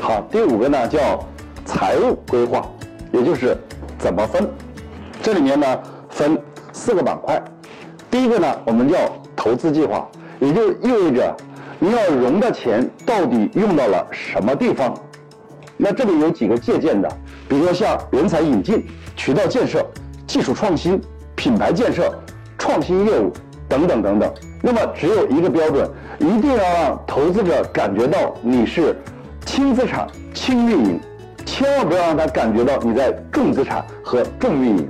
好，第五个呢叫财务规划，也就是怎么分。这里面呢分四个板块。第一个呢，我们叫投资计划，也就意味着你要融的钱到底用到了什么地方。那这里有几个借鉴的，比如说像人才引进、渠道建设、技术创新、品牌建设、创新业务等等等等。那么只有一个标准，一定要让投资者感觉到你是轻资产轻运营，千万不要让他感觉到你在重资产和重运营。